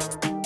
you